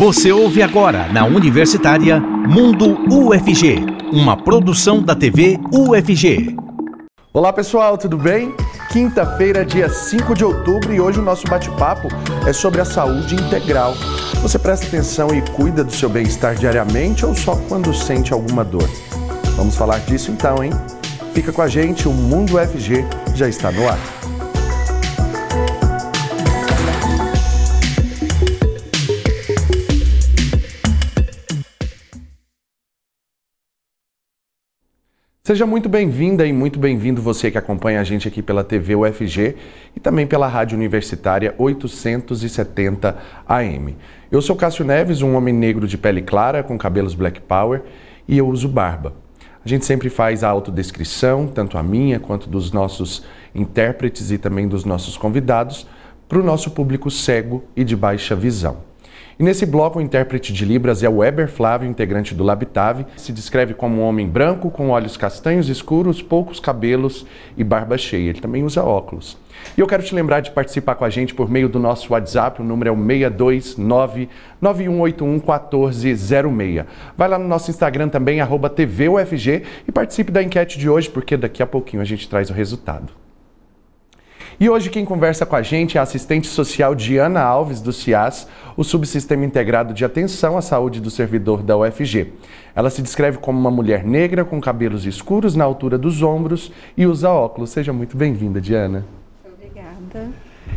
Você ouve agora na Universitária Mundo UFG, uma produção da TV UFG. Olá pessoal, tudo bem? Quinta-feira, dia 5 de outubro, e hoje o nosso bate-papo é sobre a saúde integral. Você presta atenção e cuida do seu bem-estar diariamente ou só quando sente alguma dor? Vamos falar disso então, hein? Fica com a gente, o Mundo UFG já está no ar. Seja muito bem-vinda e muito bem-vindo você que acompanha a gente aqui pela TV UFG e também pela Rádio Universitária 870 AM. Eu sou Cássio Neves, um homem negro de pele clara, com cabelos black power e eu uso barba. A gente sempre faz a autodescrição, tanto a minha quanto dos nossos intérpretes e também dos nossos convidados, para o nosso público cego e de baixa visão. E nesse bloco, o intérprete de Libras é o Weber Flávio, integrante do Labitave. Se descreve como um homem branco, com olhos castanhos escuros, poucos cabelos e barba cheia. Ele também usa óculos. E eu quero te lembrar de participar com a gente por meio do nosso WhatsApp, o número é o 629-9181-1406. Vai lá no nosso Instagram também, arroba TVUFG, e participe da enquete de hoje, porque daqui a pouquinho a gente traz o resultado. E hoje quem conversa com a gente é a assistente social Diana Alves, do CIAS, o Subsistema Integrado de Atenção à Saúde do Servidor da UFG. Ela se descreve como uma mulher negra com cabelos escuros na altura dos ombros e usa óculos. Seja muito bem-vinda, Diana. Obrigada.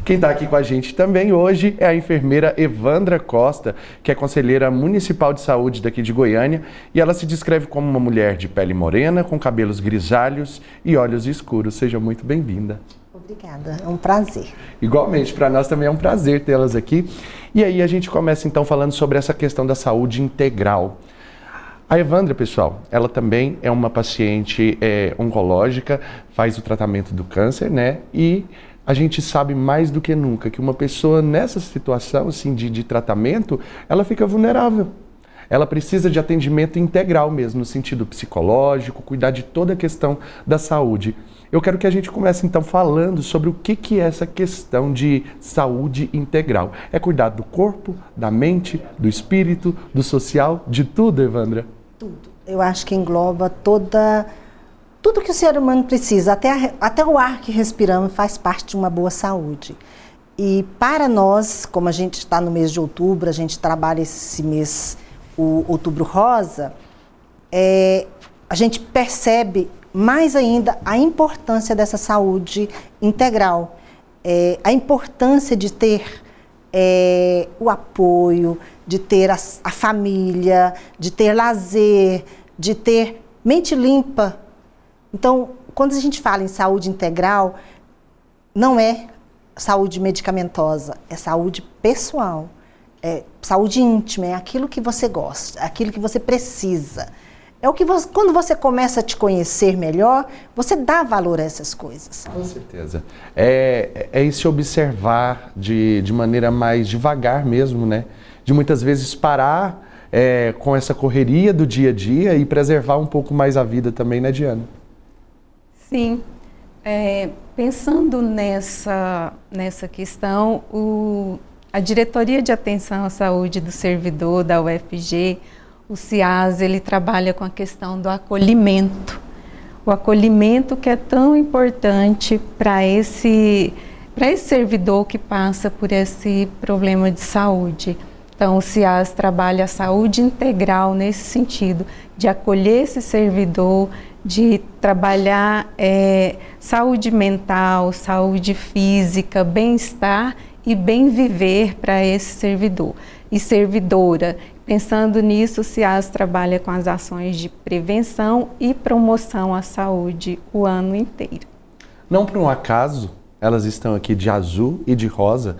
Quem está aqui com a gente também hoje é a enfermeira Evandra Costa, que é conselheira municipal de saúde daqui de Goiânia, e ela se descreve como uma mulher de pele morena, com cabelos grisalhos e olhos escuros. Seja muito bem-vinda. Obrigada, é um prazer. Igualmente, para nós também é um prazer tê-las aqui. E aí a gente começa então falando sobre essa questão da saúde integral. A Evandra, pessoal, ela também é uma paciente é, oncológica, faz o tratamento do câncer, né? E a gente sabe mais do que nunca que uma pessoa nessa situação assim, de, de tratamento, ela fica vulnerável. Ela precisa de atendimento integral mesmo, no sentido psicológico, cuidar de toda a questão da saúde. Eu quero que a gente comece então falando sobre o que, que é essa questão de saúde integral. É cuidar do corpo, da mente, do espírito, do social, de tudo, Evandra? Tudo. Eu acho que engloba toda tudo que o ser humano precisa, até, a, até o ar que respiramos faz parte de uma boa saúde. E para nós, como a gente está no mês de outubro, a gente trabalha esse mês, o outubro rosa, é, a gente percebe mais ainda a importância dessa saúde integral, é, a importância de ter é, o apoio, de ter a, a família, de ter lazer, de ter mente limpa. Então, quando a gente fala em saúde integral, não é saúde medicamentosa, é saúde pessoal, é saúde íntima, é aquilo que você gosta, é aquilo que você precisa. É o que você, quando você começa a te conhecer melhor, você dá valor a essas coisas. Com certeza. É, é esse observar de, de maneira mais devagar mesmo, né? De muitas vezes parar é, com essa correria do dia a dia e preservar um pouco mais a vida também, né, Diana? Sim. É, pensando nessa, nessa questão, o, a Diretoria de Atenção à Saúde do Servidor da UFG o CIAS ele trabalha com a questão do acolhimento. O acolhimento que é tão importante para esse, para esse servidor que passa por esse problema de saúde. Então, o CIAS trabalha a saúde integral nesse sentido, de acolher esse servidor, de trabalhar é, saúde mental, saúde física, bem-estar e bem viver para esse servidor e servidora. Pensando nisso, o CIAS trabalha com as ações de prevenção e promoção à saúde o ano inteiro. Não por um acaso, elas estão aqui de azul e de rosa,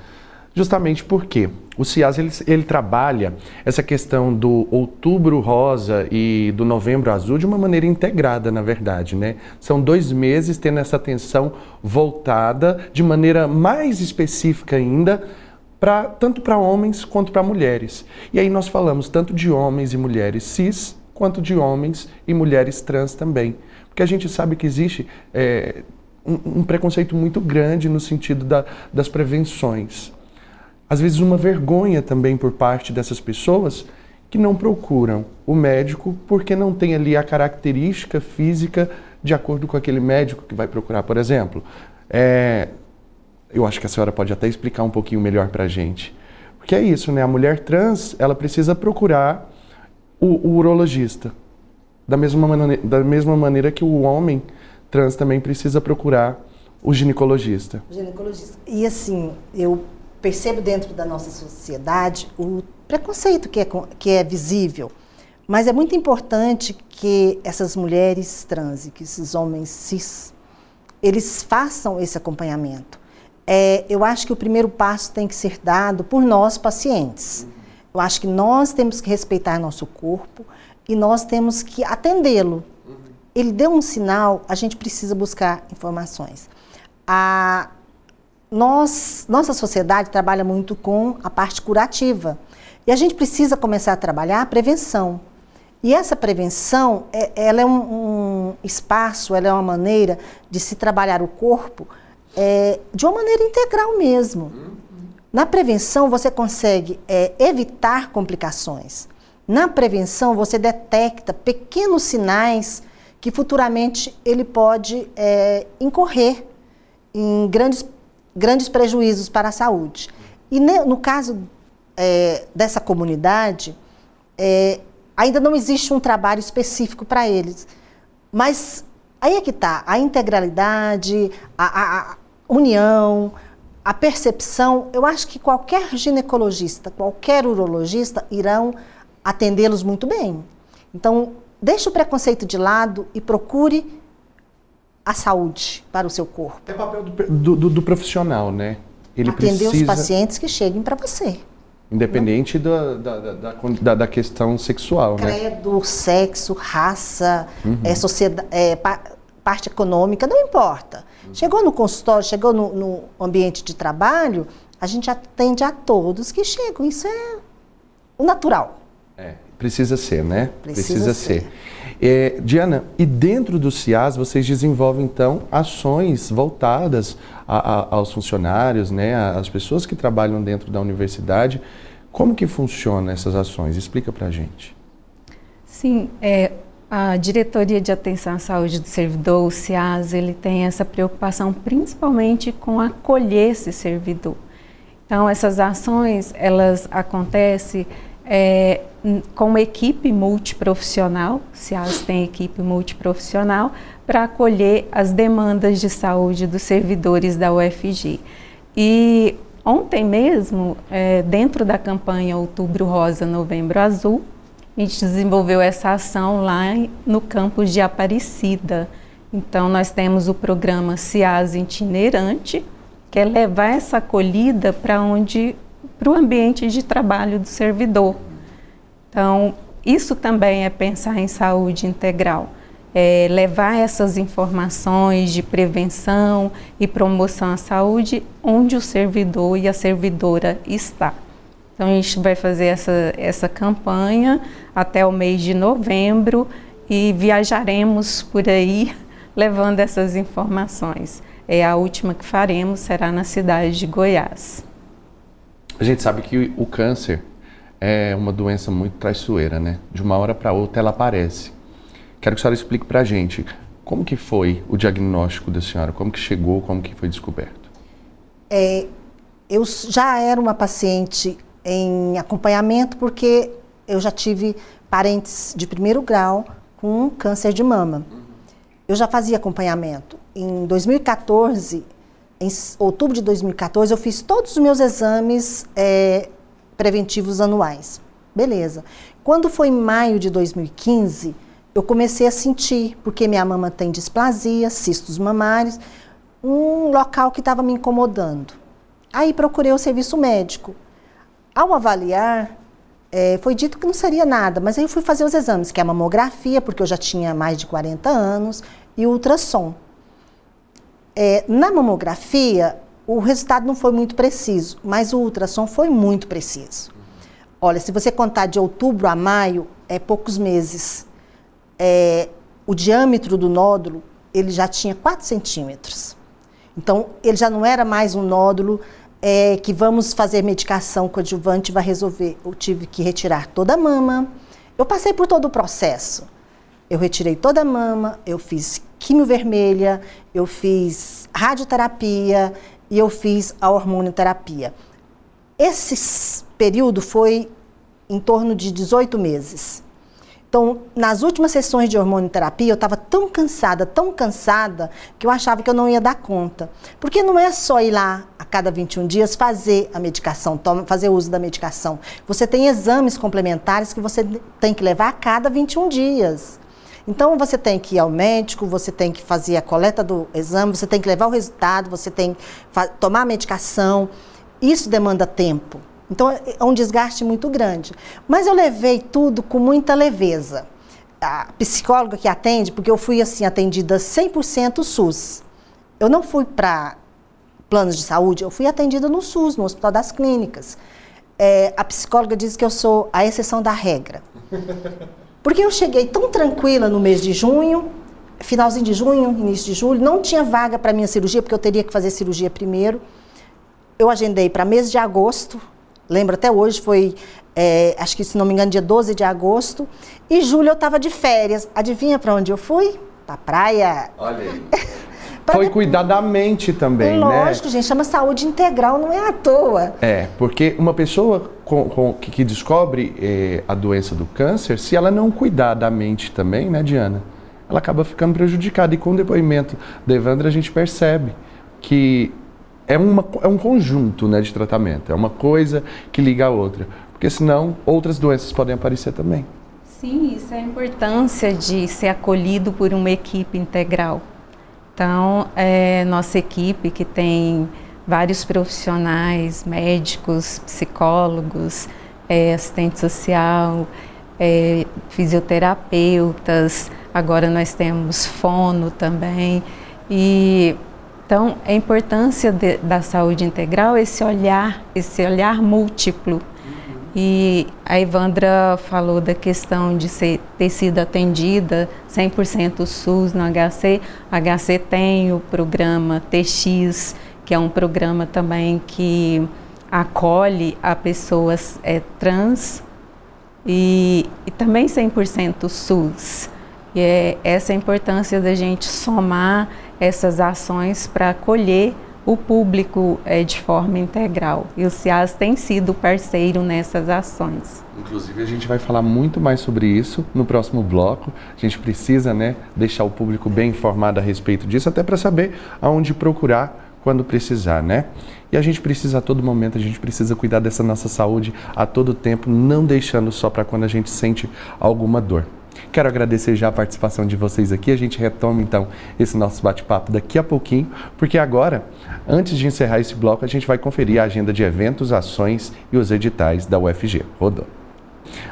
justamente porque o CIAS ele, ele, trabalha essa questão do outubro rosa e do novembro azul de uma maneira integrada, na verdade, né? São dois meses tendo essa atenção voltada de maneira mais específica ainda pra, tanto para homens quanto para mulheres. E aí nós falamos tanto de homens e mulheres cis, quanto de homens e mulheres trans também. Porque a gente sabe que existe é, um, um, preconceito muito grande no sentido da, das prevenções. às vezes uma vergonha também por parte dessas pessoas que não procuram o médico porque não tem ali a característica física de acordo com aquele médico que vai procurar, por exemplo. É, eu acho que a senhora pode até explicar um pouquinho melhor para a gente. Porque é isso, né? A mulher trans, ela precisa procurar o, o urologista. Da mesma, maneira, da mesma maneira que o homem trans também precisa procurar o ginecologista. Ginecologista. E assim, eu percebo dentro da nossa sociedade o preconceito que é, que é visível. Mas é muito importante que essas mulheres trans e que esses homens cis, eles façam esse acompanhamento. É, eu acho que o primeiro passo tem que ser dado por nós, pacientes. Eu acho que nós temos que respeitar nosso corpo e nós temos que atendê-lo. Ele deu um sinal, a gente precisa buscar informações. A, nós, nossa sociedade trabalha muito com a parte curativa. E a gente precisa começar a trabalhar a prevenção. E essa prevenção, é, ela é um, um, espaço, ela é uma maneira de se trabalhar o corpo é, de uma maneira integral mesmo. Na prevenção, você consegue é, evitar complicações. Na prevenção, você detecta pequenos sinais que futuramente ele pode é, incorrer em grandes, grandes prejuízos para a saúde. E no caso é, dessa comunidade, é, ainda não existe um trabalho específico para eles. Mas aí é que está, a integralidade, a, a, a, união, a percepção, eu acho que qualquer ginecologista, qualquer urologista irão atendê-los muito bem. Então, deixe o preconceito de lado e procure a saúde para o seu corpo. É papel do, do, do profissional, né? Ele Atender precisa... os pacientes que cheguem para você. Independente da, da, da, da, questão sexual, Credo, né? Credo, sexo, raça, uhum. é, sociedade, é, parte econômica, não importa. Uhum. Chegou no consultório, chegou no, no, ambiente de trabalho, a gente atende a todos que chegam. Isso é o natural. É, precisa ser, né? Precisa, precisa ser. ser. É, Diana, e dentro do CIAS vocês desenvolvem então ações voltadas a, a, aos funcionários, né, às pessoas que trabalham dentro da universidade. Como que funciona essas ações? Explica para a gente. Sim, é, a Diretoria de Atenção à Saúde do Servidor, o CIAS, ele tem essa preocupação principalmente com acolher esse servidor. Então, essas ações, elas acontecem é, com uma equipe multiprofissional, o CIAS tem equipe multiprofissional, para acolher as demandas de saúde dos servidores da UFG. E ontem mesmo, é, dentro da campanha Outubro Rosa, Novembro Azul, a gente desenvolveu essa ação lá no campus de Aparecida. Então, nós temos o programa CIAS Itinerante, que é levar essa acolhida para onde para o ambiente de trabalho do servidor. Então, isso também é pensar em saúde integral é, levar essas informações de prevenção e promoção à saúde onde o servidor e a servidora está. Então a gente vai fazer essa, essa campanha até o mês de novembro e viajaremos por aí levando essas informações. É a última que faremos será na cidade de Goiás. A gente sabe que o câncer é uma doença muito traiçoeira, né? De uma hora para outra ela aparece. Quero que a senhora explique para a gente como que foi o diagnóstico da senhora, como que chegou, como que foi descoberto. É, eu já era uma paciente em acompanhamento porque eu já tive parentes de primeiro grau com câncer de mama. Eu já fazia acompanhamento. Em 2014, em outubro de 2014, eu fiz todos os meus exames é, preventivos anuais. Beleza. Quando foi em maio de 2015, eu comecei a sentir, porque minha mama tem displasia, cistos mamários, um local que estava me incomodando. Aí procurei o serviço médico. Ao avaliar, é, foi dito que não seria nada, mas aí eu fui fazer os exames, que é a mamografia, porque eu já tinha mais de 40 anos, e o ultrassom. É, na mamografia, o resultado não foi muito preciso, mas o ultrassom foi muito preciso. Olha, se você contar de outubro a maio, é poucos meses é, o diâmetro do nódulo ele já tinha 4 centímetros. Então, ele já não era mais um nódulo é que vamos fazer medicação coadjuvante, vai resolver. Eu tive que retirar toda a mama. Eu passei por todo o processo. Eu retirei toda a mama, eu fiz quimio vermelha, eu fiz radioterapia e eu fiz a hormonioterapia. Esse período foi em torno de 18 meses. Então, nas últimas sessões de hormonioterapia, eu estava tão cansada, tão cansada, que eu achava que eu não ia dar conta. Porque não é só ir lá a cada 21 dias fazer a medicação, fazer uso da medicação. Você tem exames complementares que você tem que levar a cada 21 dias. Então, você tem que ir ao médico, você tem que fazer a coleta do exame, você tem que levar o resultado, você tem que tomar a medicação. Isso demanda tempo. Então é um desgaste muito grande. Mas eu levei tudo com muita leveza. A psicóloga que atende, porque eu fui assim atendida 100% SUS. Eu não fui para planos de saúde, eu fui atendida no SUS, no Hospital das Clínicas. É, a psicóloga diz que eu sou a exceção da regra. Porque eu cheguei tão tranquila no mês de junho, finalzinho de junho, início de julho, não tinha vaga para minha cirurgia, porque eu teria que fazer cirurgia primeiro. Eu agendei para mês de agosto, Lembro até hoje, foi, é, acho que se não me engano, dia 12 de agosto. E julho eu estava de férias. Adivinha para onde eu fui? Para praia. Olha aí. Foi cuidar da mente também, Lógico, né? Lógico, gente, chama saúde integral, não é à toa. É, porque uma pessoa com, com, que, que, descobre eh, a doença do câncer, se ela não cuidar da mente também, né, Diana? Ela acaba ficando prejudicada. E com o depoimento da Evandra, a gente percebe que é, uma, é um conjunto né, de tratamento, é uma coisa que liga a outra, porque senão outras doenças podem aparecer também. Sim, isso é a importância de ser acolhido por uma equipe integral. Então, é, nossa equipe que tem vários profissionais, médicos, psicólogos, é, assistente social, é, fisioterapeutas, agora nós temos fono também, e então, a importância de, da saúde integral, esse olhar, esse olhar múltiplo. Uhum. E a Evandra falou da questão de ser, ter sido atendida 100% SUS no HC. O HC tem o programa TX, que é um programa também que acolhe a pessoas é, trans e, e também 100% SUS. E é essa importância da gente somar essas ações para acolher o público é, de forma integral. E o CIAS tem sido parceiro nessas ações. Inclusive, a gente vai falar muito mais sobre isso no próximo bloco. A gente precisa né, deixar o público bem informado a respeito disso, até para saber aonde procurar quando precisar, né? E a gente precisa a todo momento, a gente precisa cuidar dessa nossa saúde a todo tempo, não deixando só para quando a gente sente alguma dor. Quero agradecer já a participação de vocês aqui. A gente retoma então esse nosso bate-papo daqui a pouquinho, porque agora, antes de encerrar esse bloco, a gente vai conferir a agenda de eventos, ações e os editais da UFG. Rodou.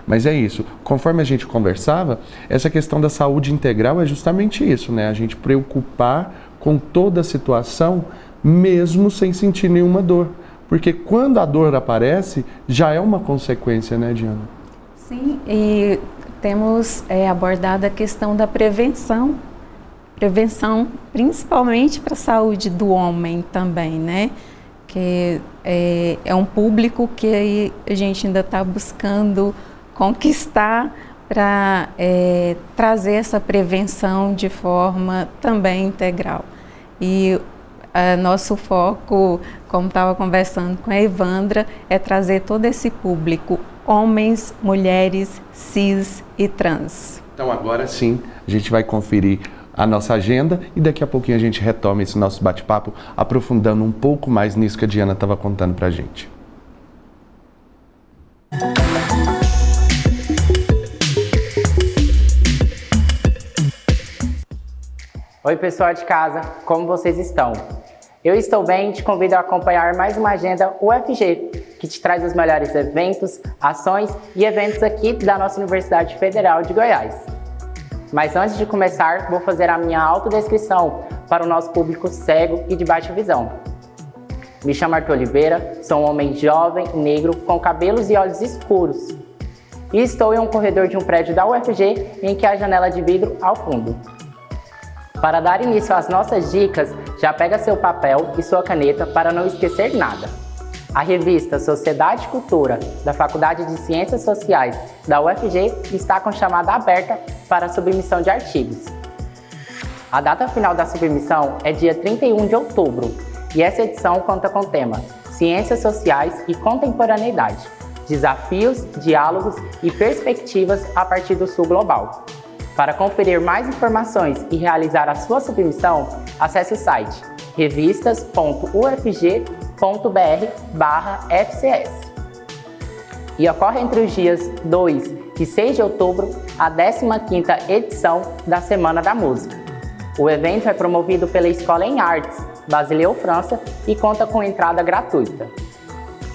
Mas é isso. Conforme a gente conversava, essa questão da saúde integral é justamente isso, né? A gente preocupar com toda a situação, mesmo sem sentir nenhuma dor. Porque quando a dor aparece, já é uma consequência, né, Diana? Sim, e temos é, abordado a questão da prevenção, prevenção principalmente para a saúde do homem também, né? Que é, é um público que a gente ainda está buscando conquistar para é, trazer essa prevenção de forma também integral. E a, nosso foco, como estava conversando com a Evandra, é trazer todo esse público homens, mulheres, cis e trans. Então agora sim, a gente vai conferir a nossa agenda e daqui a pouquinho a gente retoma esse nosso bate-papo, aprofundando um pouco mais nisso que a Diana estava contando para a gente. Oi pessoal de casa, como vocês estão? Eu estou bem te convido a acompanhar mais uma agenda UFG, que te traz os melhores eventos, ações e eventos aqui da nossa Universidade Federal de Goiás. Mas antes de começar, vou fazer a minha autodescrição para o nosso público cego e de baixa visão. Me chamo Arthur Oliveira, sou um homem jovem, negro, com cabelos e olhos escuros. E estou em um corredor de um prédio da UFG em que há janela de vidro ao fundo. Para dar início às nossas dicas, já pega seu papel e sua caneta para não esquecer nada. A revista Sociedade e Cultura da Faculdade de Ciências Sociais da UFG está com chamada aberta para submissão de artigos. A data final da submissão é dia 31 de outubro e essa edição conta com o tema Ciências Sociais e Contemporaneidade Desafios, Diálogos e Perspectivas a partir do Sul Global. Para conferir mais informações e realizar a sua submissão, acesse o site revistas.ufg.br/fcs. E ocorre entre os dias 2 e 6 de outubro a 15ª edição da Semana da Música. O evento é promovido pela Escola em Artes, Basileu, França, e conta com entrada gratuita.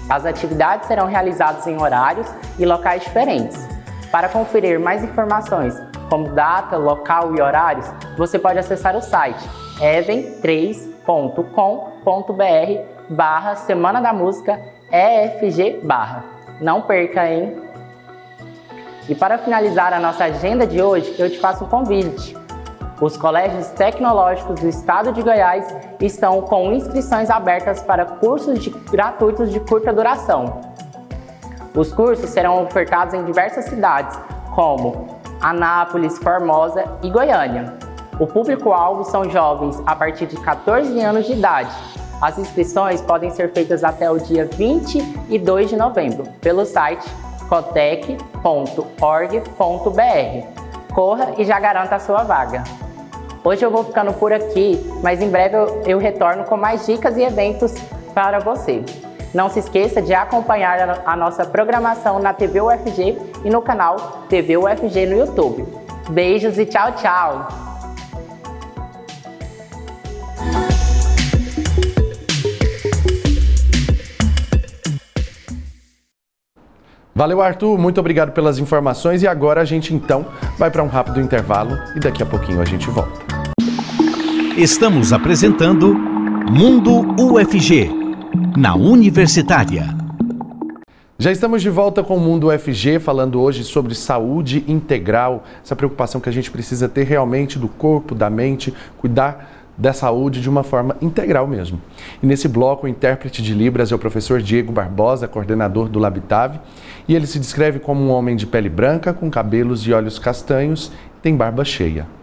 As atividades serão realizadas em horários e locais diferentes. Para conferir mais informações, como data, local e horários, você pode acessar o site even3.com.br barra Semana da Música EFG barra. Não perca, hein? E para finalizar a nossa agenda de hoje, eu te faço um convite. Os colégios tecnológicos do estado de Goiás estão com inscrições abertas para cursos de, gratuitos de curta duração. Os cursos serão ofertados em diversas cidades, como Anápolis, Formosa e Goiânia. O público-alvo são jovens a partir de 14 anos de idade. As inscrições podem ser feitas até o dia 22 de novembro pelo site cotec.org.br. Corra e já garanta a sua vaga. Hoje eu vou ficando por aqui, mas em breve eu, retorno com mais dicas e eventos para você. Não se esqueça de acompanhar a nossa programação na TV UFG e no canal TV UFG no YouTube. Beijos e tchau, tchau! Valeu, Arthur. Muito obrigado pelas informações. E agora a gente então vai para um rápido intervalo e daqui a pouquinho a gente volta. Estamos apresentando Mundo UFG, na Universitária. Já estamos de volta com o Mundo UFG, falando hoje sobre saúde integral, essa preocupação que a gente precisa ter realmente do corpo, da mente, cuidar da saúde de uma forma integral mesmo. E nesse bloco, o intérprete de Libras é o professor Diego Barbosa, coordenador do Labitave, e ele se descreve como um homem de pele branca, com cabelos e olhos castanhos, tem barba cheia.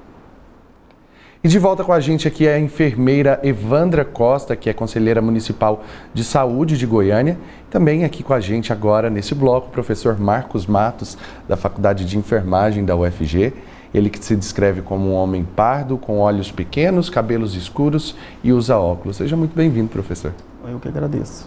E de volta com a gente aqui é a enfermeira Evandra Costa, que é conselheira municipal de saúde de Goiânia. Também aqui com a gente agora nesse bloco, o professor Marcos Matos, da Faculdade de Enfermagem da UFG. Ele que se descreve como um homem pardo, com olhos pequenos, cabelos escuros e usa óculos. Seja muito bem-vindo, professor. Eu que agradeço.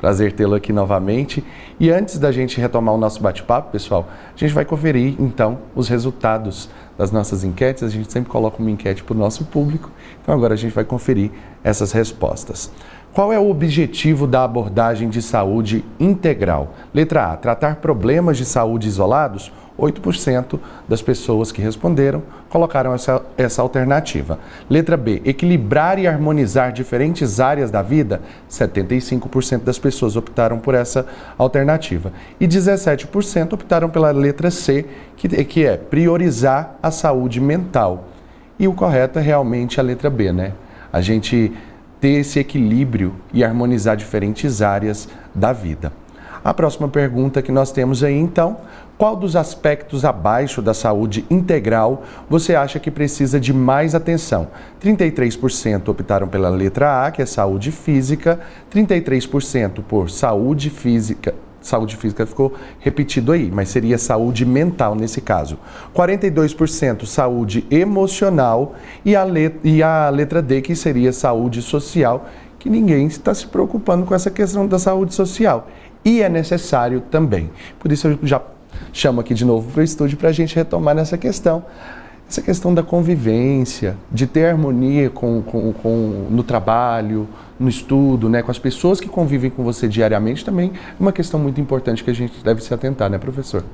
Prazer tê-lo aqui novamente. E antes da gente retomar o nosso bate-papo, pessoal, a gente vai conferir então os resultados das nossas enquetes. A gente sempre coloca uma enquete para o nosso público. Então agora a gente vai conferir essas respostas. Qual é o objetivo da abordagem de saúde integral? Letra A: tratar problemas de saúde isolados 8% das pessoas que responderam colocaram essa, essa alternativa. Letra B, equilibrar e harmonizar diferentes áreas da vida, 75% das pessoas optaram por essa alternativa. E 17% optaram pela letra C, que, que é priorizar a saúde mental. E o correto é realmente a letra B, né? A gente ter esse equilíbrio e harmonizar diferentes áreas da vida. A próxima pergunta que nós temos aí, então, qual dos aspectos abaixo da saúde integral você acha que precisa de mais atenção? 33% optaram pela letra A, que é saúde física, 33% por saúde física, saúde física ficou repetido aí, mas seria saúde mental nesse caso. 42% saúde emocional e a, letra, e a letra D, que seria saúde social, que ninguém está se preocupando com essa questão da saúde social. E é necessário também. Por isso eu já chamo aqui de novo para o estúdio para a gente retomar nessa questão. Essa questão da convivência, de ter harmonia com, com, com, no trabalho, no estudo, né, com as pessoas que convivem com você diariamente, também é uma questão muito importante que a gente deve se atentar, né, professor?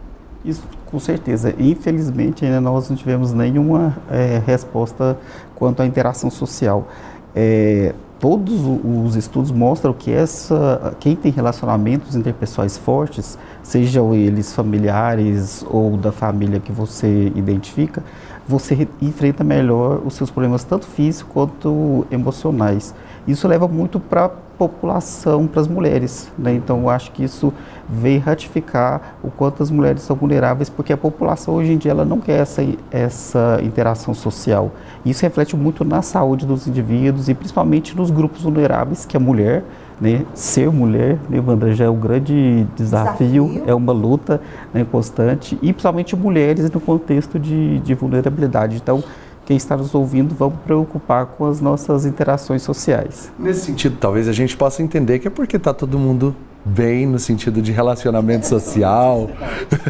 Isso, com certeza. Infelizmente, ainda nós não tivemos nenhuma é, resposta quanto à interação social. É, todos os estudos mostram que essa, quem tem relacionamentos interpessoais fortes, sejam eles familiares ou da família que você identifica, você enfrenta melhor os seus problemas tanto físicos quanto emocionais. Isso leva muito para população, para as mulheres. Né? Então, eu acho que isso vem ratificar o quanto as mulheres são vulneráveis, porque a população hoje em dia ela não quer essa, essa interação social. Isso reflete muito na saúde dos indivíduos e principalmente nos grupos vulneráveis, que a mulher, né, ser mulher, né, Evandra, já é um grande desafio, desafio. é uma luta né, constante, e principalmente mulheres no contexto de, de vulnerabilidade. Então, quem está nos ouvindo, vamos preocupar com as nossas interações sociais. Nesse sentido, talvez a gente possa entender que é porque está todo mundo bem no sentido de relacionamento social.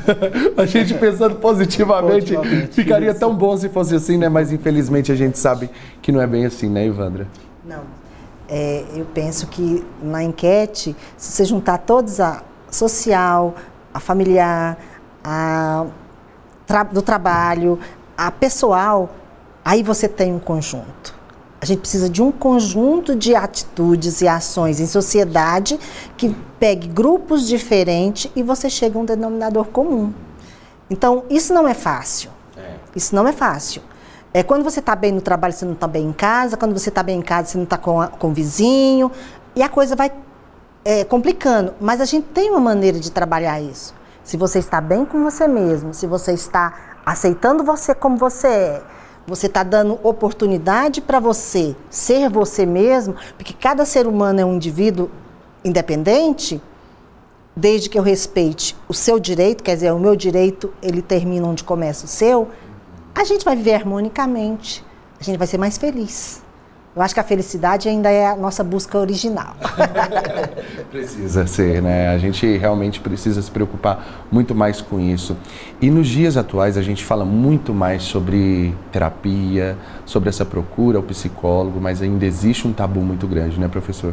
a gente pensando positivamente, positivamente ficaria isso. tão bom se fosse assim, né? Mas infelizmente a gente sabe que não é bem assim, né, Ivandra? Não. É, eu penso que na enquete, se você juntar todos a social, a familiar, a tra do trabalho, a pessoal, aí você tem um conjunto. A gente precisa de um conjunto de atitudes e ações em sociedade que pegue grupos diferentes e você chega a um denominador comum. Então, isso não é fácil. É. Isso não é fácil. É quando você está bem no trabalho, você não está bem em casa. Quando você está bem em casa, você não está com, com o vizinho. E a coisa vai é, complicando. Mas a gente tem uma maneira de trabalhar isso. Se você está bem com você mesmo, se você está aceitando você como você é, você está dando oportunidade para você ser você mesmo, porque cada ser humano é um indivíduo independente, desde que eu respeite o seu direito, quer dizer, o meu direito, ele termina onde começa o seu, a gente vai viver harmonicamente, a gente vai ser mais feliz. Eu acho que a felicidade ainda é a nossa busca original. precisa ser, né? A gente realmente precisa se preocupar muito mais com isso. E nos dias atuais a gente fala muito mais sobre terapia, sobre essa procura ao psicólogo, mas ainda existe um tabu muito grande, né, professor?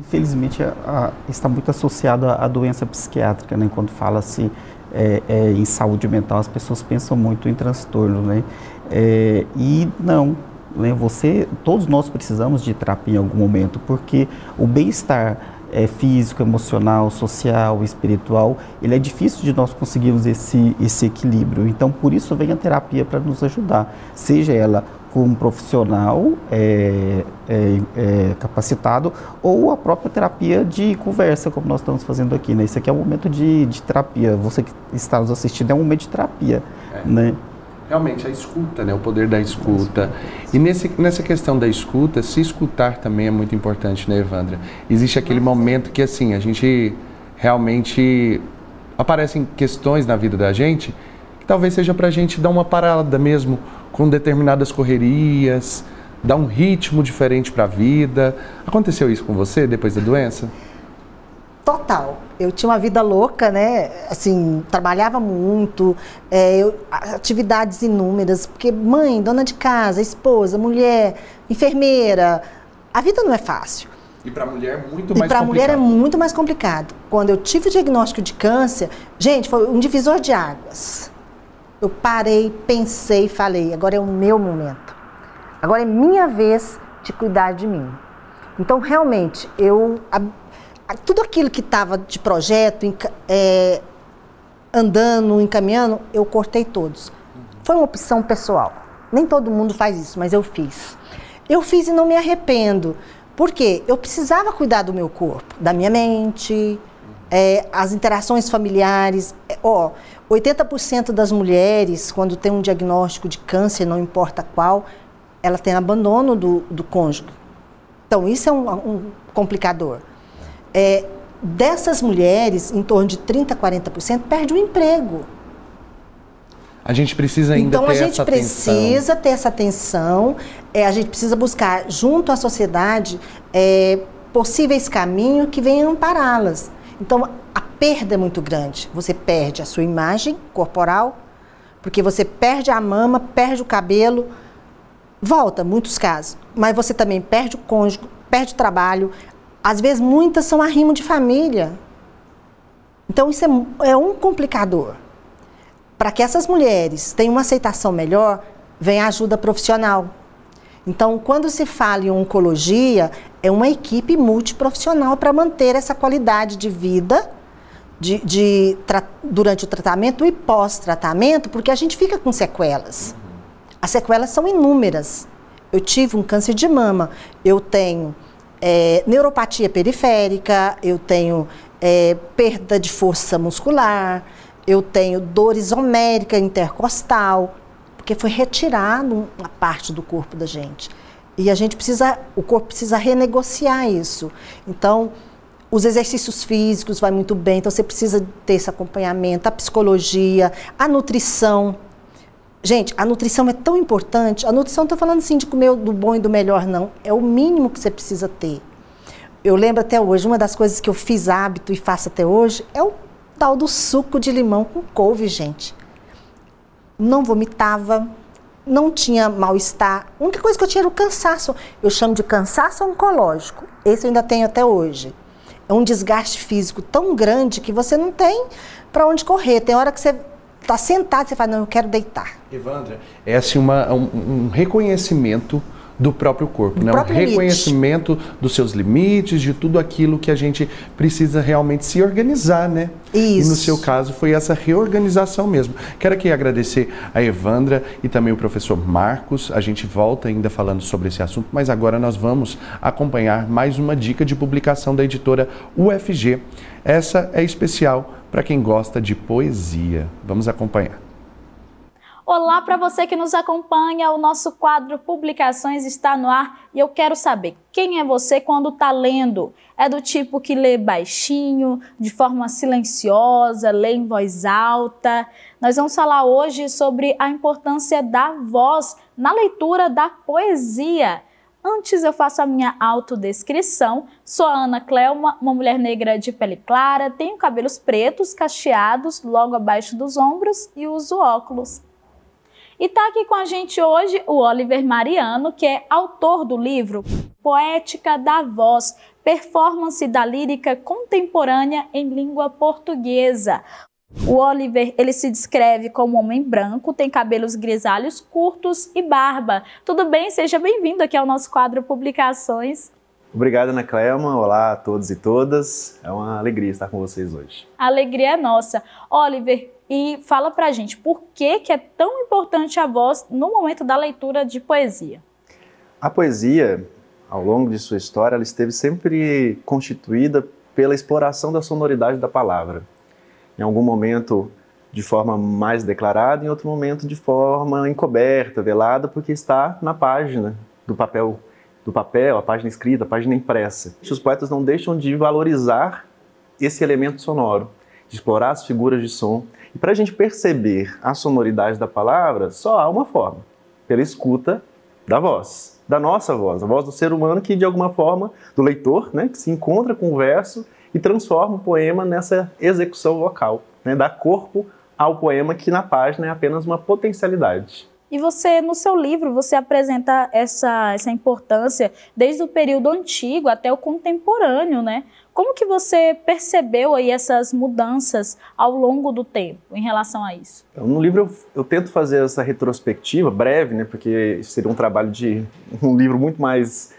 Infelizmente a, a, está muito associado à, doença psiquiátrica, né? Quando fala-se é, é, em saúde mental, as pessoas pensam muito em transtorno, né? É, e não, né? Você, todos nós precisamos de terapia em algum momento, porque o bem-estar é, físico, emocional, social, espiritual, ele é difícil de nós conseguirmos esse, esse equilíbrio. Então, por isso vem a terapia para nos ajudar, seja ela com um profissional é, é, é, capacitado ou a própria terapia de conversa, como nós estamos fazendo aqui. Né? Isso aqui é um momento de, de terapia. Você que está nos assistindo é um momento de terapia. É. Né? Realmente a escuta, né? O poder da escuta. E nesse, nessa questão da escuta, se escutar também é muito importante, né, Evandra? Existe aquele momento que assim a gente realmente aparecem questões na vida da gente que talvez seja para a gente dar uma parada mesmo com determinadas correrias, dar um ritmo diferente para a vida. Aconteceu isso com você depois da doença? Total. Eu tinha uma vida louca, né? Assim, trabalhava muito, é, eu, atividades inúmeras, porque mãe, dona de casa, esposa, mulher, enfermeira, a vida não é fácil. E para a mulher é muito mais E para a mulher é muito mais complicado. Quando eu tive o diagnóstico de câncer, gente, foi um divisor de águas. Eu parei, pensei falei: agora é o meu momento. Agora é minha vez de cuidar de mim. Então, realmente, eu tudo aquilo que estava de projeto, é, andando, encaminhando, eu cortei todos. Foi uma opção pessoal. Nem todo mundo faz isso, mas eu fiz. Eu fiz e não me arrependo. Por quê? Eu precisava cuidar do meu corpo, da minha mente, é, as interações familiares. É, ó, 80% das mulheres, quando tem um diagnóstico de câncer, não importa qual, ela tem abandono do, do cônjuge. Então, isso é um, um complicador é, dessas mulheres, em torno de 30%, 40%, perde o emprego. A gente precisa ainda então, ter essa Então, a gente precisa ter essa atenção, é, a gente precisa buscar, junto à sociedade, é, possíveis caminhos que venham ampará-las. Então, a perda é muito grande. Você perde a sua imagem corporal, porque você perde a mama, perde o cabelo, volta, muitos casos. Mas você também perde o cônjuge, perde o trabalho, às vezes, muitas são arrimo de família. Então, isso é, é um complicador. Para que essas mulheres tenham uma aceitação melhor, vem a ajuda profissional. Então, quando se fala em oncologia, é uma equipe multiprofissional para manter essa qualidade de vida de, de durante o tratamento e pós-tratamento, porque a gente fica com sequelas. As sequelas são inúmeras. Eu tive um câncer de mama, eu tenho é, neuropatia periférica, eu tenho é, perda de força muscular, eu tenho dor isomérica intercostal, porque foi retirado uma parte do corpo da gente. E a gente precisa, o corpo precisa renegociar isso. Então, os exercícios físicos vai muito bem, então você precisa ter esse acompanhamento, a psicologia, a nutrição. Gente, a nutrição é tão importante. A nutrição não estou falando assim de comer do bom e do melhor, não. É o mínimo que você precisa ter. Eu lembro até hoje, uma das coisas que eu fiz hábito e faço até hoje é o tal do suco de limão com couve, gente. Não vomitava, não tinha mal-estar. A única coisa que eu tinha era o cansaço. Eu chamo de cansaço oncológico. Esse eu ainda tenho até hoje. É um desgaste físico tão grande que você não tem para onde correr. Tem hora que você está sentado você fala, não, eu quero deitar. Evandra, é assim uma, um, um reconhecimento do próprio corpo, Do né? próprio um reconhecimento dos seus limites, de tudo aquilo que a gente precisa realmente se organizar, né? E no Isso. seu caso foi essa reorganização mesmo. Quero aqui agradecer a Evandra e também o professor Marcos. A gente volta ainda falando sobre esse assunto, mas agora nós vamos acompanhar mais uma dica de publicação da editora UFG. Essa é especial para quem gosta de poesia. Vamos acompanhar. Olá para você que nos acompanha, o nosso quadro Publicações está no ar e eu quero saber quem é você quando está lendo. É do tipo que lê baixinho, de forma silenciosa, lê em voz alta. Nós vamos falar hoje sobre a importância da voz na leitura da poesia. Antes eu faço a minha autodescrição. Sou a Ana Clelma, uma mulher negra de pele clara, tenho cabelos pretos, cacheados, logo abaixo dos ombros e uso óculos. E está aqui com a gente hoje o Oliver Mariano, que é autor do livro Poética da Voz, Performance da Lírica Contemporânea em Língua Portuguesa. O Oliver, ele se descreve como homem branco, tem cabelos grisalhos curtos e barba. Tudo bem? Seja bem-vindo aqui ao nosso quadro Publicações. Obrigado, Ana Clelma. Olá a todos e todas. É uma alegria estar com vocês hoje. A alegria é nossa. Oliver, e fala pra gente por que, que é tão importante a voz no momento da leitura de poesia. A poesia, ao longo de sua história, ela esteve sempre constituída pela exploração da sonoridade da palavra. Em algum momento de forma mais declarada, em outro momento de forma encoberta, velada, porque está na página do papel, do papel, a página escrita, a página impressa. Os poetas não deixam de valorizar esse elemento sonoro, de explorar as figuras de som. E para a gente perceber a sonoridade da palavra, só há uma forma: pela escuta da voz, da nossa voz, a voz do ser humano que, de alguma forma, do leitor, né, que se encontra com o verso e transforma o poema nessa execução vocal, né, dá corpo ao poema que na página é apenas uma potencialidade. E você, no seu livro, você apresenta essa, essa importância desde o período antigo até o contemporâneo, né? Como que você percebeu aí essas mudanças ao longo do tempo em relação a isso? Então, no livro eu, eu, tento fazer essa retrospectiva breve, né, porque seria um trabalho de um livro muito mais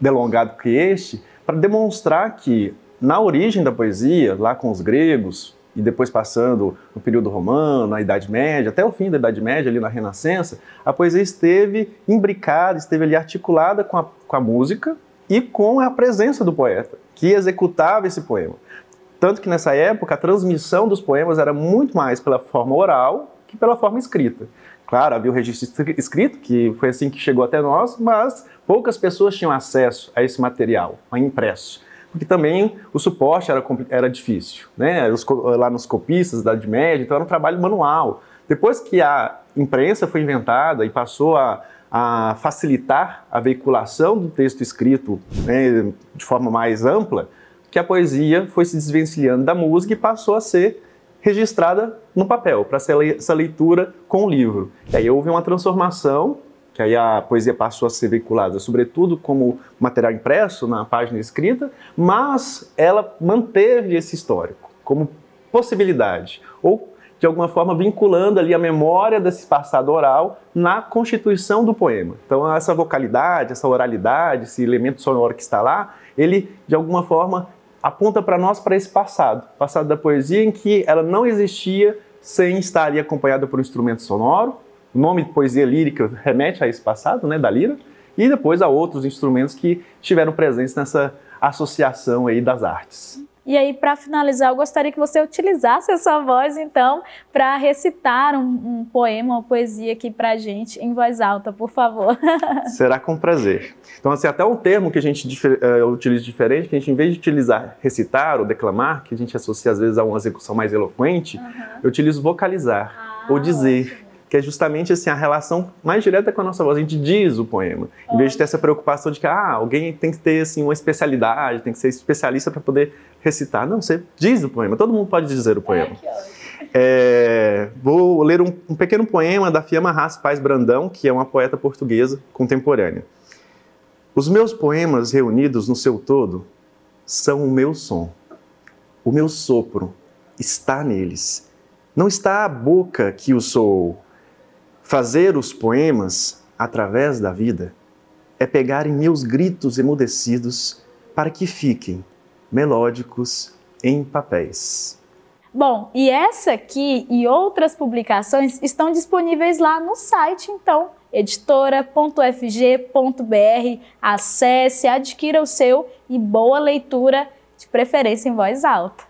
delongado que este, para demonstrar que na origem da poesia, lá com os gregos e depois passando no período romano, na Idade Média, até o fim da Idade Média, ali na Renascença, a poesia esteve imbricada, esteve ali articulada com a, com a música e com a presença do poeta, que executava esse poema. Tanto que nessa época a transmissão dos poemas era muito mais pela forma oral que pela forma escrita. Claro, havia o registro escrito, que foi assim que chegou até nós, mas poucas pessoas tinham acesso a esse material, a impresso. Porque também o suporte era, era difícil, né? Os, lá nos copistas da Idade Média, então era um trabalho manual. Depois que a imprensa foi inventada e passou a, a facilitar a veiculação do texto escrito né, de forma mais ampla, que a poesia foi se desvencilhando da música e passou a ser registrada no papel, para essa leitura com o livro. E aí houve uma transformação, que aí a poesia passou a ser veiculada, sobretudo como material impresso na página escrita, mas ela manteve esse histórico como possibilidade, ou de alguma forma vinculando ali a memória desse passado oral na constituição do poema. Então essa vocalidade, essa oralidade, esse elemento sonoro que está lá, ele de alguma forma aponta para nós para esse passado, passado da poesia em que ela não existia sem estar ali acompanhada por um instrumento sonoro. O nome de poesia lírica remete a esse passado, né, da lira, e depois a outros instrumentos que estiveram presentes nessa associação aí das artes. E aí, para finalizar, eu gostaria que você utilizasse a sua voz, então, para recitar um, um, poema, uma poesia aqui para a gente em voz alta, por favor. Será com prazer. Então, assim, até um termo que a gente uh, utiliza diferente, que a gente, em vez de utilizar recitar ou declamar, que a gente associa às vezes a uma execução mais eloquente, uhum. eu utilizo vocalizar ah, ou dizer. Ótimo que é justamente assim a relação mais direta com a nossa voz. A gente diz o poema, em vez de ter essa preocupação de que ah, alguém tem que ter assim uma especialidade, tem que ser especialista para poder recitar. Não, você diz o poema. Todo mundo pode dizer o poema. É, vou ler um, um, pequeno poema da Fiamma Haas Paz Brandão, que é uma poeta portuguesa contemporânea. Os meus poemas reunidos no seu todo são o meu som. O meu sopro está neles. Não está a boca que o sou, Fazer os poemas através da vida é pegar em meus gritos emudecidos para que fiquem melódicos em papéis. Bom, e essa aqui e outras publicações estão disponíveis lá no site, então, editora.fg.br. Acesse, adquira o seu e boa leitura, de preferência em voz alta.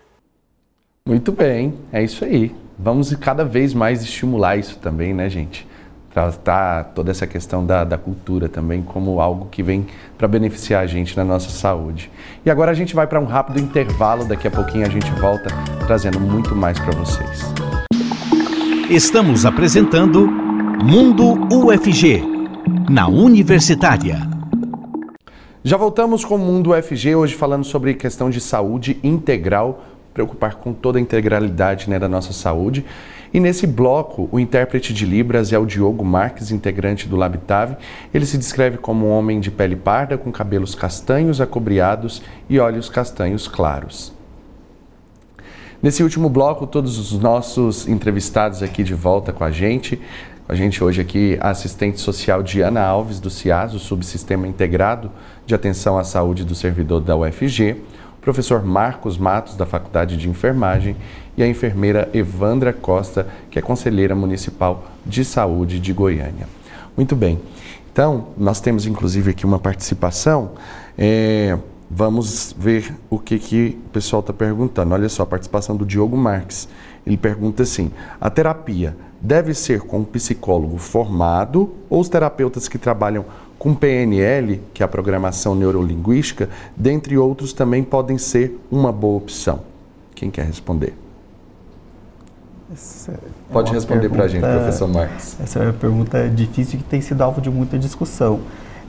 Muito bem, é isso aí. Vamos cada vez mais estimular isso também, né, gente? Tratar toda essa questão da, da cultura também como algo que vem para beneficiar a gente na nossa saúde. E agora a gente vai para um rápido intervalo, daqui a pouquinho a gente volta trazendo muito mais para vocês. Estamos apresentando Mundo UFG, na Universitária. Já voltamos com o Mundo UFG, hoje falando sobre questão de saúde integral, preocupar com toda a integralidade né, da nossa saúde. E nesse bloco, o intérprete de Libras é o Diogo Marques, integrante do Labitave. Ele se descreve como um homem de pele parda, com cabelos castanhos acobreados e olhos castanhos claros. Nesse último bloco, todos os nossos entrevistados aqui de volta com a gente. A gente hoje aqui, a assistente social Diana Alves, do CIAS, o Subsistema Integrado de Atenção à Saúde do Servidor da UFG professor Marcos Matos, da Faculdade de Enfermagem, e a enfermeira Evandra Costa, que é conselheira municipal de saúde de Goiânia. Muito bem. Então, nós temos inclusive aqui uma participação. É, vamos ver o que, que o pessoal está perguntando. Olha só, a participação do Diogo Marques. Ele pergunta assim: a terapia deve ser com um psicólogo formado ou os terapeutas que trabalham com PNL, que é a programação neurolinguística, dentre outros, também podem ser uma boa opção. Quem quer responder? Essa Pode é responder para a gente, professor Marcos. Essa é uma pergunta difícil que tem sido alvo de muita discussão.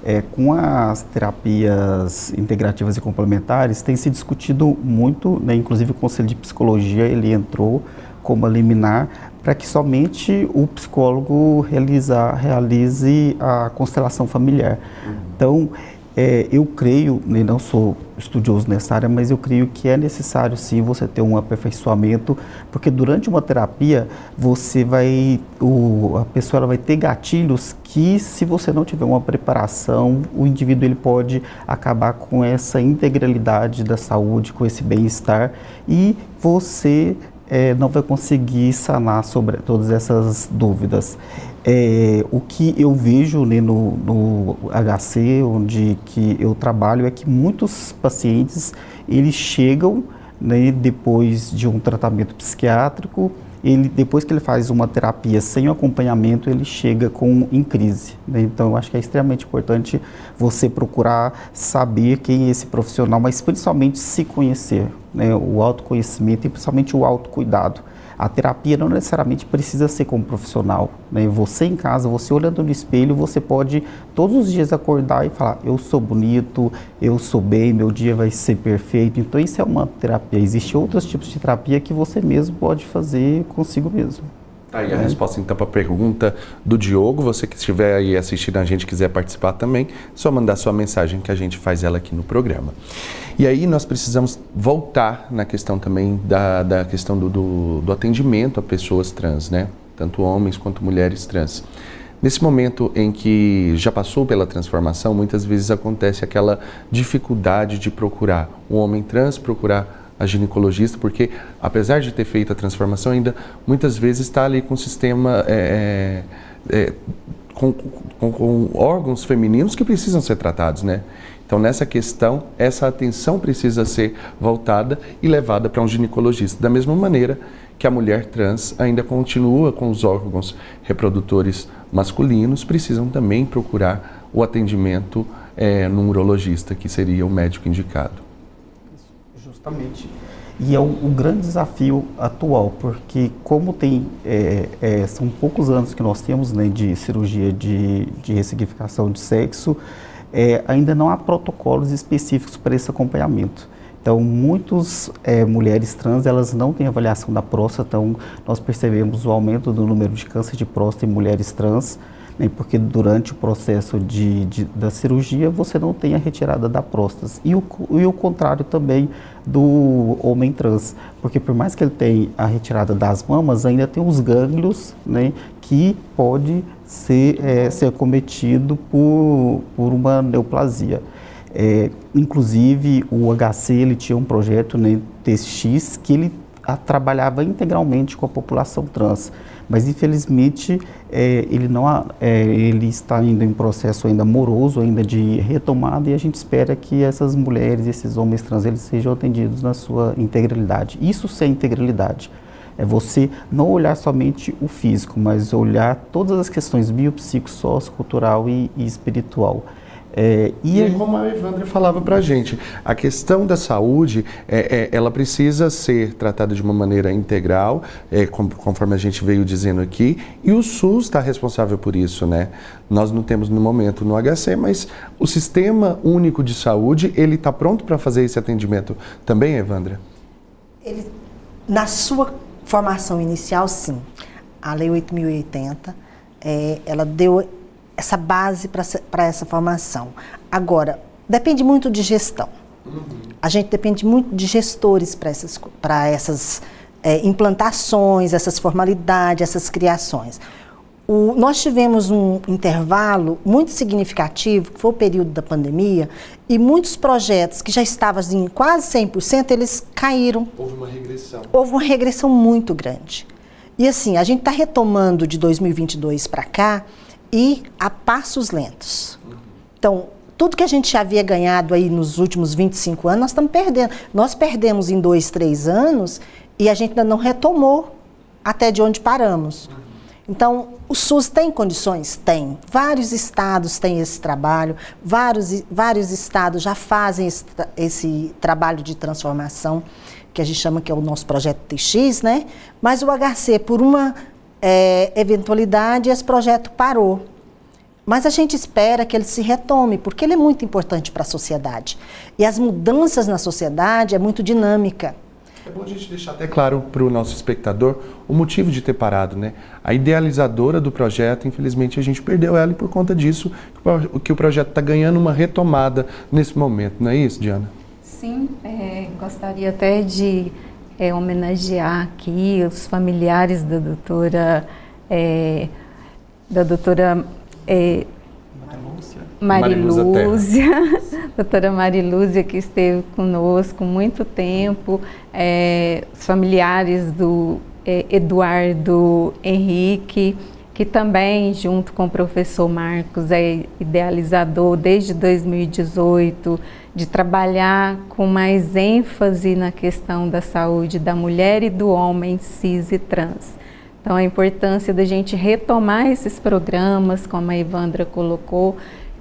É, com as terapias integrativas e complementares, tem se discutido muito, né, inclusive o Conselho de Psicologia ele entrou como a liminar para que somente o psicólogo realizar, realize a constelação familiar. Uhum. Então, é, eu creio, né, não sou estudioso nessa área, mas eu creio que é necessário sim você ter um aperfeiçoamento, porque durante uma terapia você vai, o, a pessoa ela vai ter gatilhos que se você não tiver uma preparação, o indivíduo ele pode acabar com essa integralidade da saúde, com esse bem-estar e você é, não vai conseguir sanar sobre todas essas dúvidas. É, o que eu vejo no, no, HC, onde que eu trabalho, é que muitos pacientes eles chegam né, depois de um tratamento psiquiátrico ele depois que ele faz uma terapia sem o acompanhamento, ele chega com em crise. Né? Então, eu acho que é extremamente importante você procurar saber quem é esse profissional, mas principalmente se conhecer, né? o autoconhecimento e principalmente o autocuidado. A terapia não necessariamente precisa ser como profissional. Né? Você em casa, você olhando no espelho, você pode todos os dias acordar e falar: eu sou bonito, eu sou bem, meu dia vai ser perfeito. Então isso é uma terapia. Existem outros tipos de terapia que você mesmo pode fazer consigo mesmo. Tá aí a é. resposta então para a pergunta do Diogo. Você que estiver aí assistindo a gente quiser participar também, só mandar sua mensagem que a gente faz ela aqui no programa. E aí nós precisamos voltar na questão também da, da questão do, do, do atendimento a pessoas trans, né? Tanto homens quanto mulheres trans. Nesse momento em que já passou pela transformação, muitas vezes acontece aquela dificuldade de procurar um homem trans, procurar a ginecologista, porque apesar de ter feito a transformação, ainda muitas vezes está ali com o sistema é, é, é com, com, com órgãos femininos que precisam ser tratados, né? Então, nessa questão, essa atenção precisa ser voltada e levada para um ginecologista. Da mesma maneira que a mulher trans ainda continua com os órgãos reprodutores masculinos, precisam também procurar o atendimento é, no urologista, que seria o médico indicado. Justamente. E é o, o, grande desafio atual, porque como tem, é, é, são poucos anos que nós temos né, de cirurgia de, de ressignificação de sexo, é, ainda não há protocolos específicos para esse acompanhamento. Então, muitas é, mulheres trans, elas não têm avaliação da próstata, então nós percebemos o aumento do número de câncer de próstata em mulheres trans, né, porque durante o processo de, de, da cirurgia você não tem a retirada da próstata. E o, e o contrário também do homem trans, porque por mais que ele tenha a retirada das mamas, ainda tem os gânglios né, que pode ser, é, ser cometido por, por uma neoplasia. É, inclusive o HC ele tinha um projeto né, TX que ele a, trabalhava integralmente com a população trans. Mas infelizmente é, ele não é, ele está ainda em processo ainda moroso, ainda de retomada e a gente espera que essas mulheres, esses homens trans, eles sejam atendidos na sua integralidade. Isso sem integralidade é você não olhar somente o físico, mas olhar todas as questões biopsico, sociocultural e, e espiritual. É, e, e aí, como a Evandra falava para a gente, a questão da saúde, é, é, ela precisa ser tratada de uma maneira integral, é, conforme a gente veio dizendo aqui, e o SUS está responsável por isso, né? Nós não temos no momento no HC, mas o Sistema Único de Saúde, ele está pronto para fazer esse atendimento também, Evandra? Ele, na sua formação inicial, sim. A Lei 8.080, é, ela deu essa base para essa formação. Agora, depende muito de gestão. A gente depende muito de gestores para essas, essas é, implantações, essas formalidades, essas criações. O, nós tivemos um intervalo muito significativo, que foi o período da pandemia, e muitos projetos que já estavam em quase 100%, eles caíram. Houve uma regressão. Houve uma regressão muito grande. E assim, a gente está retomando de 2022 para cá, e a passos lentos. Então, tudo que a gente já havia ganhado aí nos últimos 25 anos, nós estamos perdendo. Nós perdemos em dois, três anos e a gente ainda não retomou até de onde paramos. Então, o SUS tem condições? Tem. Vários estados têm esse trabalho, vários, vários estados já fazem esse, esse trabalho de transformação, que a gente chama que é o nosso projeto TX, né? Mas o HC, por uma é, eventualidade, esse projeto parou. Mas a gente espera que ele se retome, porque ele é muito importante para a sociedade. E as mudanças na sociedade é muito dinâmica. É bom a gente deixar até claro para o nosso espectador o motivo de ter parado, né? A idealizadora do projeto, infelizmente, a gente perdeu ela e por conta disso que o projeto está ganhando uma retomada nesse momento, não é isso, Diana? Sim, é, gostaria até de é, homenagear aqui os familiares da doutora, é, da doutora é, Marilúzia, doutora Marilúzia, que esteve conosco muito tempo, é, os familiares do é, Eduardo Henrique, que também, junto com o professor Marcos, é idealizador desde 2018 de trabalhar com mais ênfase na questão da saúde da mulher e do homem cis e trans. Então, a importância da gente retomar esses programas, como a Ivandra colocou,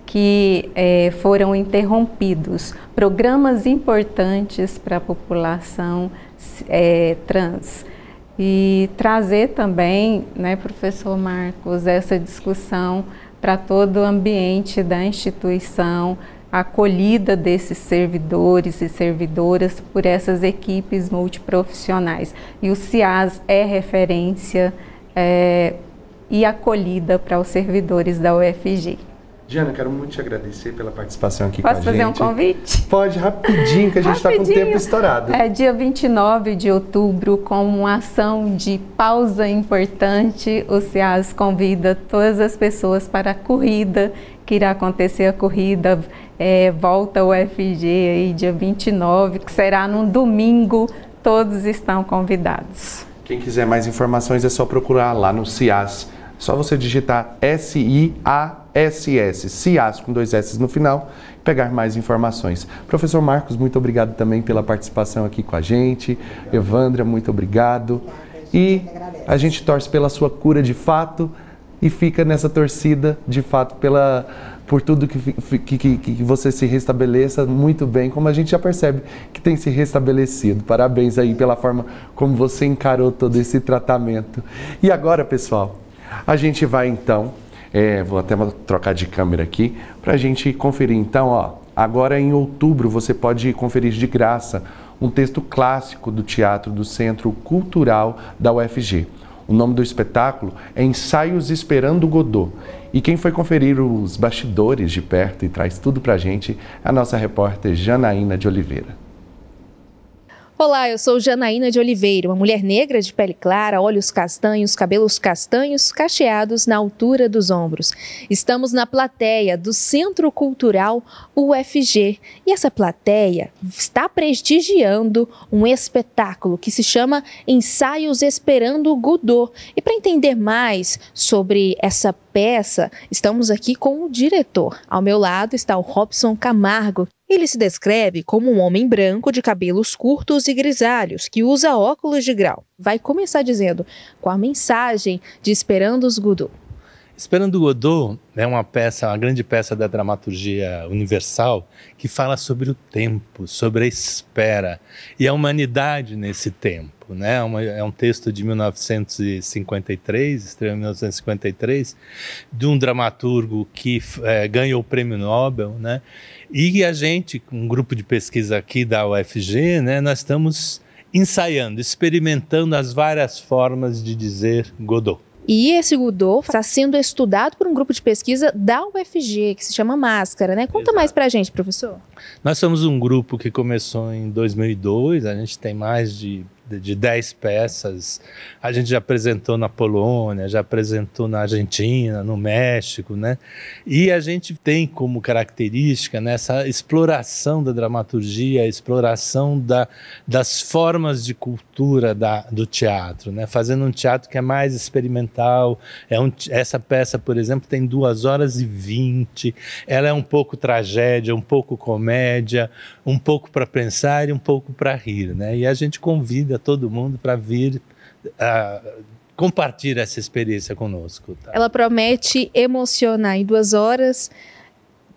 que é, foram interrompidos, programas importantes para a população é, trans e trazer também, né, professor Marcos, essa discussão para todo o ambiente da instituição, a acolhida desses servidores e servidoras por essas equipes multiprofissionais. E o CIAS é referência é, e acolhida para os servidores da UFG. Diana, quero muito te agradecer pela participação aqui Posso com a gente. Posso fazer um convite? Pode, rapidinho, que a gente está com o tempo estourado. É dia 29 de outubro, com uma ação de pausa importante, o CIAS convida todas as pessoas para a corrida, que irá acontecer a corrida é, Volta ao FG aí dia 29, que será num domingo, todos estão convidados. Quem quiser mais informações é só procurar lá no CIAS só você digitar S-I-A-S-S, CIAS com dois S no final, pegar mais informações. Professor Marcos, muito obrigado também pela participação aqui com a gente. Evandra, muito obrigado. E a gente torce pela sua cura de fato e fica nessa torcida de fato pela por tudo que, que, que, que, você se restabeleça muito bem, como a gente já percebe que tem se restabelecido. Parabéns aí pela forma como você encarou todo esse tratamento. E agora, pessoal, a gente vai então, é, vou até trocar de câmera aqui, para a gente conferir então, ó, agora em outubro você pode conferir de graça um texto clássico do teatro do Centro Cultural da UFG. O nome do espetáculo é Ensaios Esperando Godot. E quem foi conferir os bastidores de perto e traz tudo pra gente é a nossa repórter Janaína de Oliveira. Olá, eu sou Janaína de Oliveira, uma mulher negra de pele clara, olhos castanhos, cabelos castanhos, cacheados na altura dos ombros. Estamos na plateia do Centro Cultural UFG e essa plateia está prestigiando um espetáculo que se chama Ensaios Esperando Godot. E para entender mais sobre essa peça, estamos aqui com o diretor. Ao meu lado está o Robson Camargo, ele se descreve como um homem branco de cabelos curtos e grisalhos, que usa óculos de grau. Vai começar dizendo com a mensagem de Esperando os Godot. Esperando Godot é uma peça, uma grande peça da dramaturgia universal que fala sobre o tempo, sobre a espera e a humanidade nesse tempo. Né? é um texto de 1953, estreou em 1953, de um dramaturgo que é, ganhou o prêmio Nobel, né? E a gente, um grupo de pesquisa aqui da UFG, né, nós estamos ensaiando, experimentando as várias formas de dizer Godot. E esse Godot está sendo estudado por um grupo de pesquisa da UFG, que se chama Máscara, né? Conta Exato. mais para a gente, professor. Nós somos um grupo que começou em 2002, a gente tem mais de de 10 peças. A gente já apresentou na Polônia, já apresentou na Argentina, no México, né? E a gente tem como característica nessa exploração da dramaturgia, a exploração da, das formas de cultura da, do teatro, né? Fazendo um teatro que é mais experimental. É um, essa peça, por exemplo, tem duas horas e vinte. Ela é um pouco tragédia, um pouco comédia, um pouco para pensar e um pouco para rir, né? E a gente convida todo mundo para vir uh, compartilhar essa experiência conosco. Tá? Ela promete emocionar em duas horas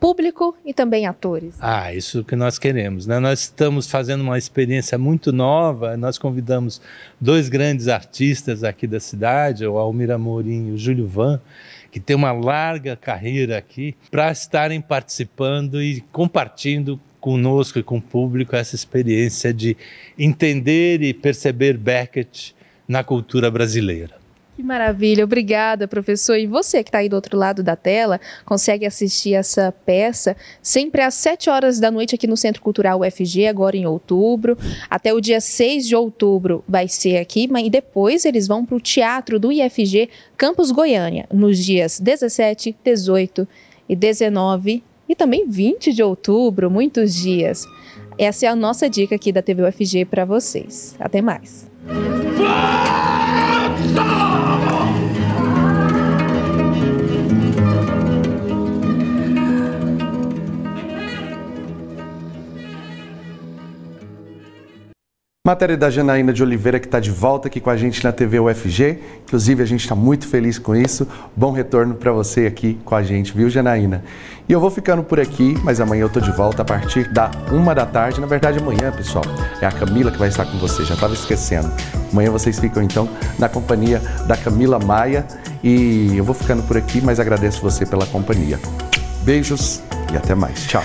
público e também atores. Ah, isso que nós queremos. Né? Nós estamos fazendo uma experiência muito nova. Nós convidamos dois grandes artistas aqui da cidade, o Almir Amorim e o Júlio Van, que tem uma larga carreira aqui, para estarem participando e compartilhando conosco e com o público essa experiência de entender e perceber Beckett na cultura brasileira. Que maravilha, obrigada, professor. E você que está aí do outro lado da tela, consegue assistir essa peça sempre às 7 horas da noite aqui no Centro Cultural UFG, agora em outubro. Até o dia 6 de outubro vai ser aqui, mas depois eles vão para o Teatro do IFG Campus Goiânia, nos dias 17, 18 e 19 e também 20 de outubro, muitos dias. Essa é a nossa dica aqui da TV UFG para vocês. Até mais. Matéria da Janaína de Oliveira, que está de volta aqui com a gente na TV UFG. Inclusive, a gente está muito feliz com isso. Bom retorno para você aqui com a gente, viu, Janaína? E eu vou ficando por aqui, mas amanhã eu tô de volta a partir da uma da tarde. Na verdade, amanhã, pessoal, é a Camila que vai estar com você, já estava esquecendo. Amanhã vocês ficam então na companhia da Camila Maia. E eu vou ficando por aqui, mas agradeço você pela companhia. Beijos e até mais. Tchau.